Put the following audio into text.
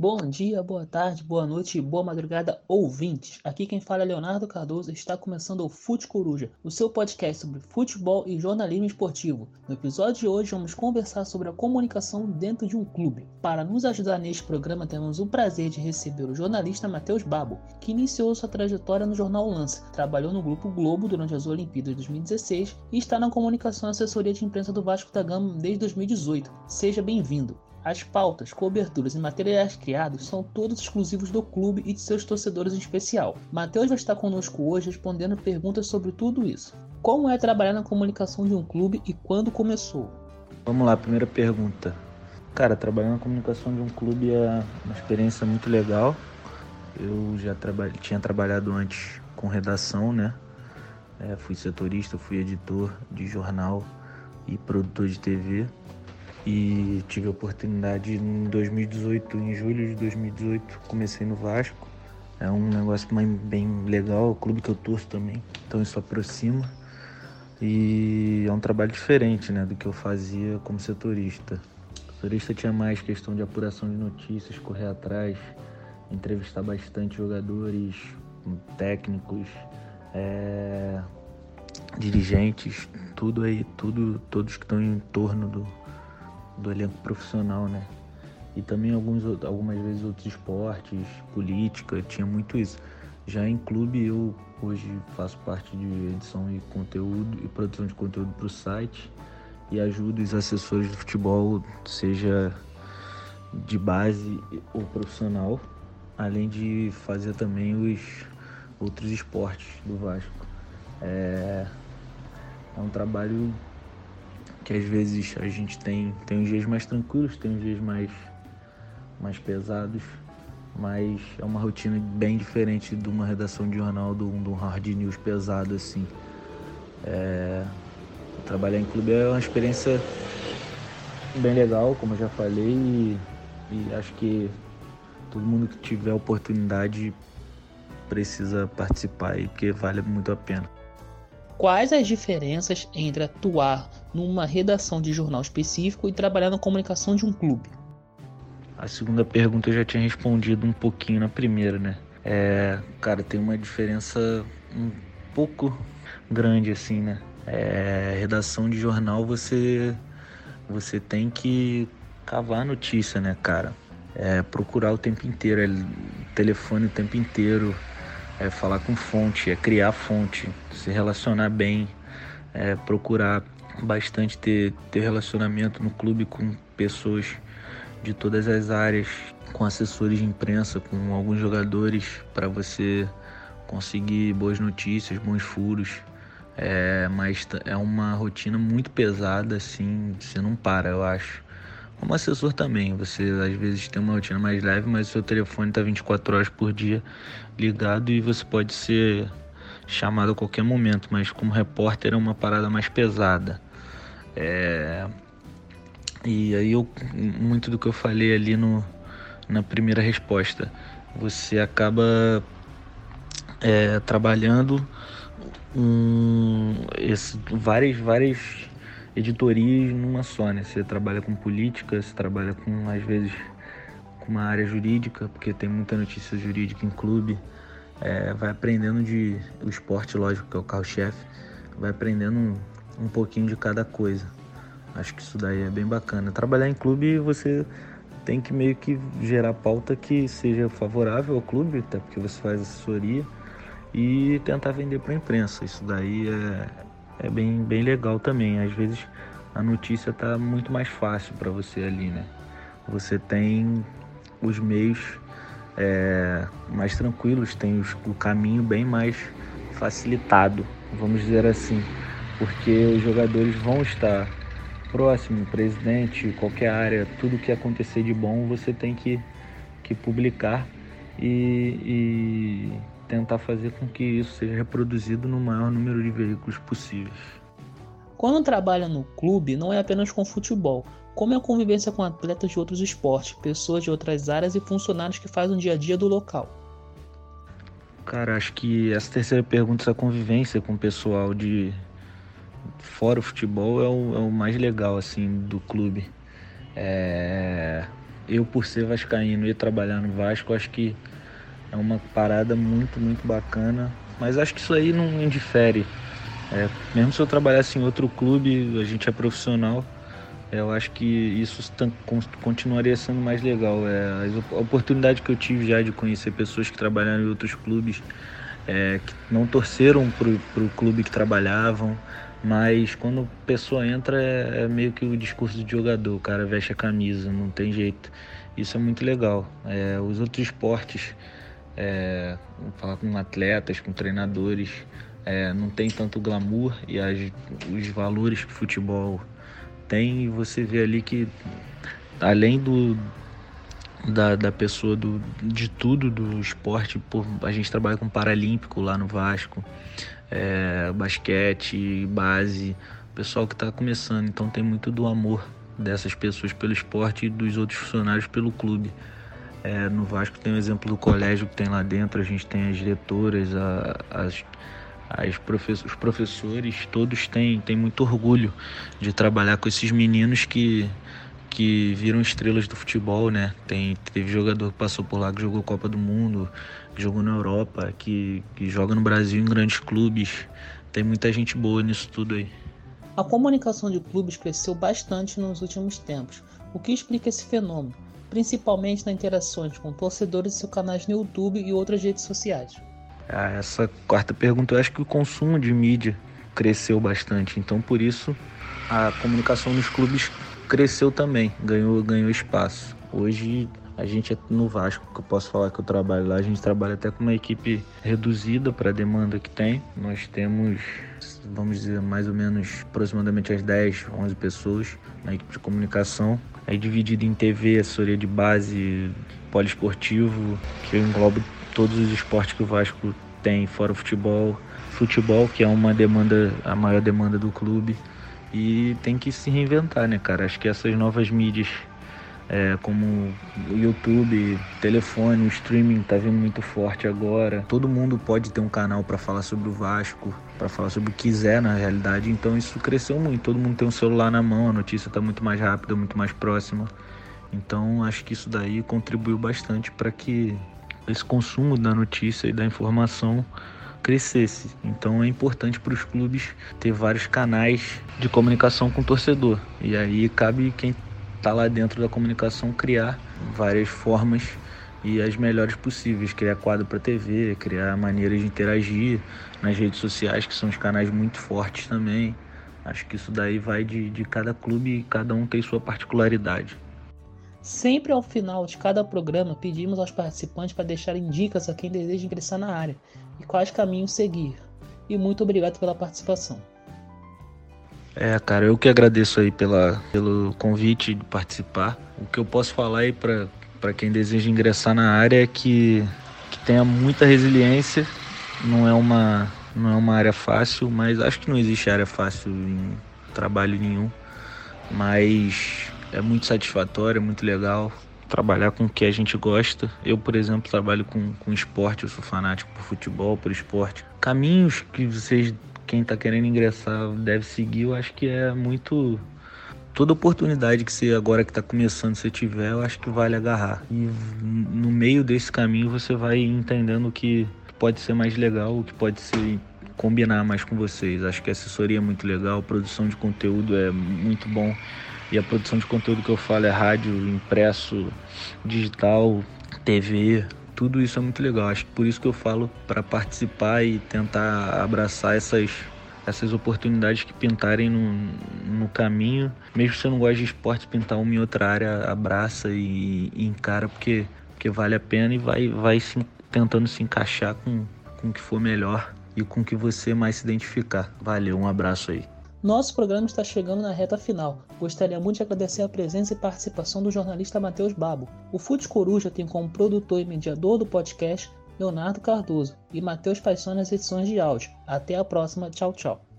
Bom dia, boa tarde, boa noite e boa madrugada, ouvintes. Aqui quem fala é Leonardo Cardoso está começando o Fute Coruja, o seu podcast sobre futebol e jornalismo esportivo. No episódio de hoje vamos conversar sobre a comunicação dentro de um clube. Para nos ajudar neste programa temos o prazer de receber o jornalista Matheus Babo, que iniciou sua trajetória no jornal Lance, trabalhou no Grupo Globo durante as Olimpíadas de 2016 e está na comunicação e assessoria de imprensa do Vasco da Gama desde 2018. Seja bem-vindo. As pautas, coberturas e materiais criados são todos exclusivos do clube e de seus torcedores em especial. Matheus vai estar conosco hoje respondendo perguntas sobre tudo isso. Como é trabalhar na comunicação de um clube e quando começou? Vamos lá, primeira pergunta. Cara, trabalhar na comunicação de um clube é uma experiência muito legal. Eu já traba tinha trabalhado antes com redação, né? É, fui setorista, fui editor de jornal e produtor de TV e tive a oportunidade em 2018, em julho de 2018, comecei no Vasco. É um negócio bem legal, é o clube que eu torço também, então isso aproxima. E é um trabalho diferente né, do que eu fazia como setorista. O setorista tinha mais questão de apuração de notícias, correr atrás, entrevistar bastante jogadores, técnicos, é, dirigentes, tudo aí, tudo, todos que estão em torno do, do elenco profissional, né? E também alguns, algumas vezes outros esportes, política, tinha muito isso. Já em clube eu hoje faço parte de edição e conteúdo e produção de conteúdo para o site e ajudo os assessores de futebol, seja de base ou profissional, além de fazer também os outros esportes do Vasco. É, é um trabalho que às vezes a gente tem, tem uns dias mais tranquilos, tem uns dias mais, mais pesados, mas é uma rotina bem diferente de uma redação de jornal, de um, de um hard news pesado assim. É, trabalhar em clube é uma experiência bem legal, como eu já falei, e, e acho que todo mundo que tiver oportunidade precisa participar aí, porque vale muito a pena. Quais as diferenças entre atuar numa redação de jornal específico e trabalhar na comunicação de um clube? A segunda pergunta eu já tinha respondido um pouquinho na primeira, né? É, cara, tem uma diferença um pouco grande assim, né? É, redação de jornal você você tem que cavar a notícia, né, cara? É, procurar o tempo inteiro, é, telefone o tempo inteiro, é falar com fonte, é criar fonte, se relacionar bem, é procurar bastante ter, ter relacionamento no clube com pessoas de todas as áreas, com assessores de imprensa, com alguns jogadores, para você conseguir boas notícias, bons furos. É, mas é uma rotina muito pesada, assim, você não para, eu acho. Como assessor também, você às vezes tem uma rotina mais leve, mas o seu telefone está 24 horas por dia ligado e você pode ser chamado a qualquer momento, mas como repórter é uma parada mais pesada. É... E aí eu, muito do que eu falei ali no, na primeira resposta, você acaba é, trabalhando um, esse, várias, várias editorias numa só, né? Você trabalha com política, você trabalha com, às vezes, com uma área jurídica, porque tem muita notícia jurídica em clube. É, vai aprendendo de o esporte, lógico, que é o carro-chefe, vai aprendendo um, pouquinho de cada coisa. Acho que isso daí é bem bacana. Trabalhar em clube você tem que meio que gerar pauta que seja favorável ao clube, até porque você faz assessoria, e tentar vender para a imprensa. Isso daí é, é bem, bem legal também. Às vezes a notícia está muito mais fácil para você ali, né? Você tem os meios é, mais tranquilos, tem os, o caminho bem mais facilitado, vamos dizer assim, porque os jogadores vão estar próximo, presidente, qualquer área, tudo que acontecer de bom você tem que, que publicar e, e tentar fazer com que isso seja reproduzido no maior número de veículos possíveis. Quando trabalha no clube, não é apenas com futebol, como é a convivência com atletas de outros esportes, pessoas de outras áreas e funcionários que fazem o dia a dia do local. Cara, acho que essa terceira pergunta, essa convivência com o pessoal de fora o futebol é o, é o mais legal assim do clube. É... eu por ser vascaíno e trabalhar no Vasco, acho que é uma parada muito, muito bacana. Mas acho que isso aí não indifere. É, mesmo se eu trabalhasse em outro clube, a gente é profissional, eu acho que isso continuaria sendo mais legal. É, a oportunidade que eu tive já de conhecer pessoas que trabalharam em outros clubes, é, que não torceram para o clube que trabalhavam, mas quando a pessoa entra é, é, meio que o discurso de jogador, o cara veste a camisa, não tem jeito. Isso é muito legal. É, os outros esportes, é, falar com atletas, com treinadores, é, não tem tanto glamour e as, os valores que o futebol tem, e você vê ali que além do da, da pessoa do, de tudo do esporte, por, a gente trabalha com paralímpico lá no Vasco, é, basquete, base, pessoal que está começando, então tem muito do amor dessas pessoas pelo esporte e dos outros funcionários pelo clube. É, no Vasco tem o exemplo do colégio que tem lá dentro, a gente tem as diretoras, a, as os professores todos têm, têm muito orgulho de trabalhar com esses meninos que, que viram estrelas do futebol, né? Tem, teve jogador que passou por lá que jogou Copa do Mundo, que jogou na Europa, que, que joga no Brasil em grandes clubes. Tem muita gente boa nisso tudo aí. A comunicação de clubes cresceu bastante nos últimos tempos, o que explica esse fenômeno, principalmente nas interações com torcedores e seus canais no YouTube e outras redes sociais. Ah, essa quarta pergunta, eu acho que o consumo de mídia cresceu bastante, então por isso a comunicação nos clubes cresceu também, ganhou, ganhou espaço. Hoje a gente é no Vasco, que eu posso falar que eu trabalho lá, a gente trabalha até com uma equipe reduzida para a demanda que tem. Nós temos, vamos dizer, mais ou menos aproximadamente as 10, 11 pessoas na equipe de comunicação. Aí dividido em TV, assessoria de base, poliesportivo, que engloba todos os esportes que o Vasco tem, fora o futebol, futebol que é uma demanda, a maior demanda do clube e tem que se reinventar, né, cara? Acho que essas novas mídias é, como YouTube, telefone, o streaming tá vindo muito forte agora. Todo mundo pode ter um canal para falar sobre o Vasco, para falar sobre o que quiser na realidade. Então isso cresceu muito. Todo mundo tem um celular na mão, a notícia tá muito mais rápida, muito mais próxima. Então acho que isso daí contribuiu bastante para que esse consumo da notícia e da informação crescesse. Então é importante para os clubes ter vários canais de comunicação com o torcedor. E aí cabe quem está lá dentro da comunicação criar várias formas e as melhores possíveis, criar quadro para TV, criar maneiras de interagir nas redes sociais, que são os canais muito fortes também. Acho que isso daí vai de, de cada clube e cada um tem sua particularidade. Sempre ao final de cada programa, pedimos aos participantes para deixarem dicas a quem deseja ingressar na área e quais caminhos seguir. E muito obrigado pela participação. É, cara, eu que agradeço aí pela, pelo convite de participar. O que eu posso falar aí para quem deseja ingressar na área é que, que tenha muita resiliência. Não é, uma, não é uma área fácil, mas acho que não existe área fácil em trabalho nenhum. Mas é muito satisfatório, é muito legal trabalhar com o que a gente gosta. Eu, por exemplo, trabalho com, com esporte, eu sou fanático por futebol, por esporte. Caminhos que vocês, quem está querendo ingressar, deve seguir, eu acho que é muito. Toda oportunidade que você, agora que está começando, você tiver, eu acho que vale agarrar. E no meio desse caminho você vai entendendo o que pode ser mais legal, o que pode ser combinar mais com vocês. Acho que a assessoria é muito legal, produção de conteúdo é muito bom. E a produção de conteúdo que eu falo é rádio, impresso, digital, TV, tudo isso é muito legal. Acho que por isso que eu falo para participar e tentar abraçar essas essas oportunidades que pintarem no, no caminho. Mesmo se você não gosta de esporte, pintar uma em outra área, abraça e, e encara, porque, porque vale a pena e vai, vai se, tentando se encaixar com, com o que for melhor e com o que você mais se identificar. Valeu, um abraço aí. Nosso programa está chegando na reta final. Gostaria muito de agradecer a presença e participação do jornalista Matheus Babo. O Fute Coruja tem como produtor e mediador do podcast Leonardo Cardoso e Matheus Paixão nas edições de áudio. Até a próxima, tchau, tchau.